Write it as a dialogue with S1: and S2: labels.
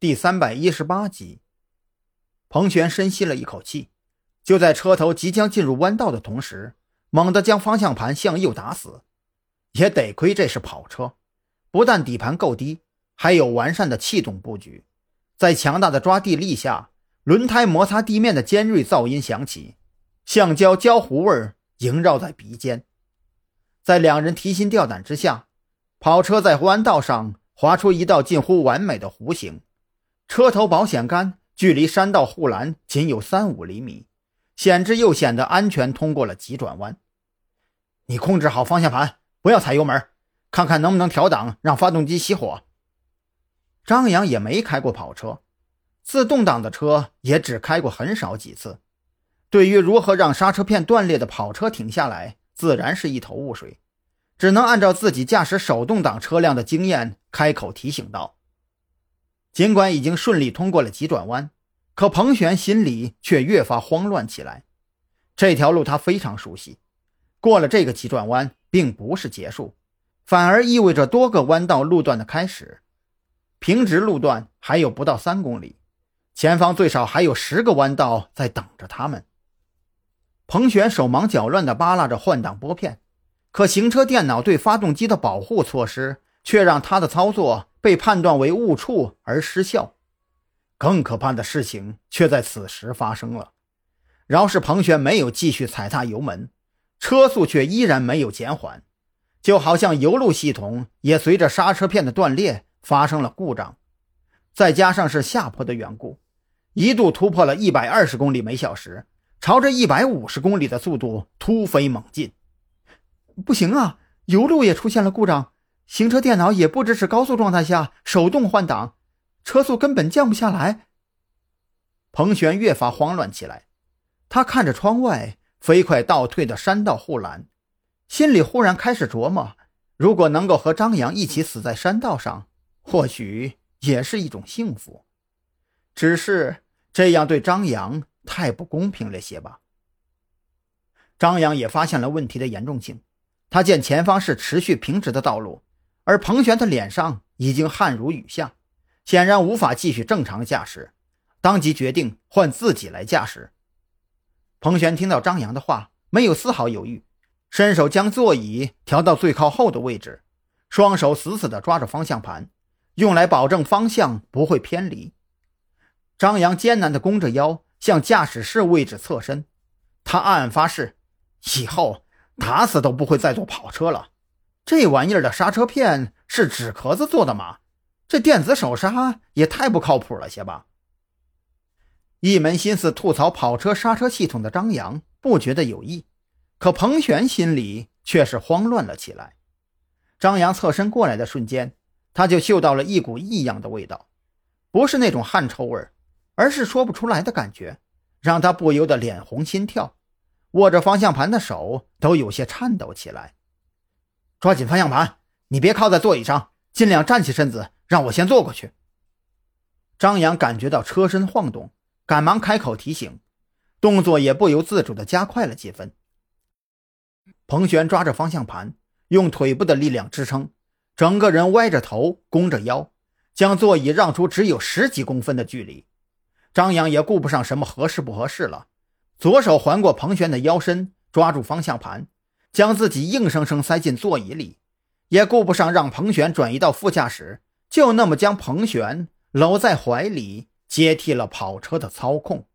S1: 第三百一十八集，彭璇深吸了一口气，就在车头即将进入弯道的同时，猛地将方向盘向右打死。也得亏这是跑车，不但底盘够低，还有完善的气动布局，在强大的抓地力下，轮胎摩擦地面的尖锐噪音响起，橡胶焦糊味萦绕在鼻尖。在两人提心吊胆之下，跑车在弯道上划出一道近乎完美的弧形。车头保险杆距离山道护栏仅有三五厘米，险之又显得安全通过了急转弯。你控制好方向盘，不要踩油门，看看能不能调档，让发动机熄火。张扬也没开过跑车，自动挡的车也只开过很少几次，对于如何让刹车片断裂的跑车停下来，自然是一头雾水，只能按照自己驾驶手动挡车辆的经验开口提醒道。尽管已经顺利通过了急转弯，可彭璇心里却越发慌乱起来。这条路他非常熟悉，过了这个急转弯，并不是结束，反而意味着多个弯道路段的开始。平直路段还有不到三公里，前方最少还有十个弯道在等着他们。彭璇手忙脚乱地扒拉着换挡拨片，可行车电脑对发动机的保护措施却让他的操作。被判断为误触而失效，更可怕的事情却在此时发生了。饶是彭璇没有继续踩踏油门，车速却依然没有减缓，就好像油路系统也随着刹车片的断裂发生了故障。再加上是下坡的缘故，一度突破了一百二十公里每小时，朝着一百五十公里的速度突飞猛进。不行啊，油路也出现了故障。行车电脑也不支持高速状态下手动换挡，车速根本降不下来。彭璇越发慌乱起来，他看着窗外飞快倒退的山道护栏，心里忽然开始琢磨：如果能够和张扬一起死在山道上，或许也是一种幸福。只是这样对张扬太不公平了些吧？张扬也发现了问题的严重性，他见前方是持续平直的道路。而彭璇的脸上已经汗如雨下，显然无法继续正常驾驶，当即决定换自己来驾驶。彭璇听到张扬的话，没有丝毫犹豫，伸手将座椅调到最靠后的位置，双手死死地抓着方向盘，用来保证方向不会偏离。张扬艰难地弓着腰向驾驶室位置侧身，他暗暗发誓，以后打死都不会再坐跑车了。这玩意儿的刹车片是纸壳子做的吗？这电子手刹也太不靠谱了些吧！一门心思吐槽跑车刹车系统的张扬不觉得有意，可彭璇心里却是慌乱了起来。张扬侧身过来的瞬间，他就嗅到了一股异样的味道，不是那种汗臭味而是说不出来的感觉，让他不由得脸红心跳，握着方向盘的手都有些颤抖起来。抓紧方向盘，你别靠在座椅上，尽量站起身子，让我先坐过去。张扬感觉到车身晃动，赶忙开口提醒，动作也不由自主地加快了几分。彭璇抓着方向盘，用腿部的力量支撑，整个人歪着头，弓着腰，将座椅让出只有十几公分的距离。张扬也顾不上什么合适不合适了，左手环过彭璇的腰身，抓住方向盘。将自己硬生生塞进座椅里，也顾不上让彭璇转移到副驾驶，就那么将彭璇搂在怀里，接替了跑车的操控。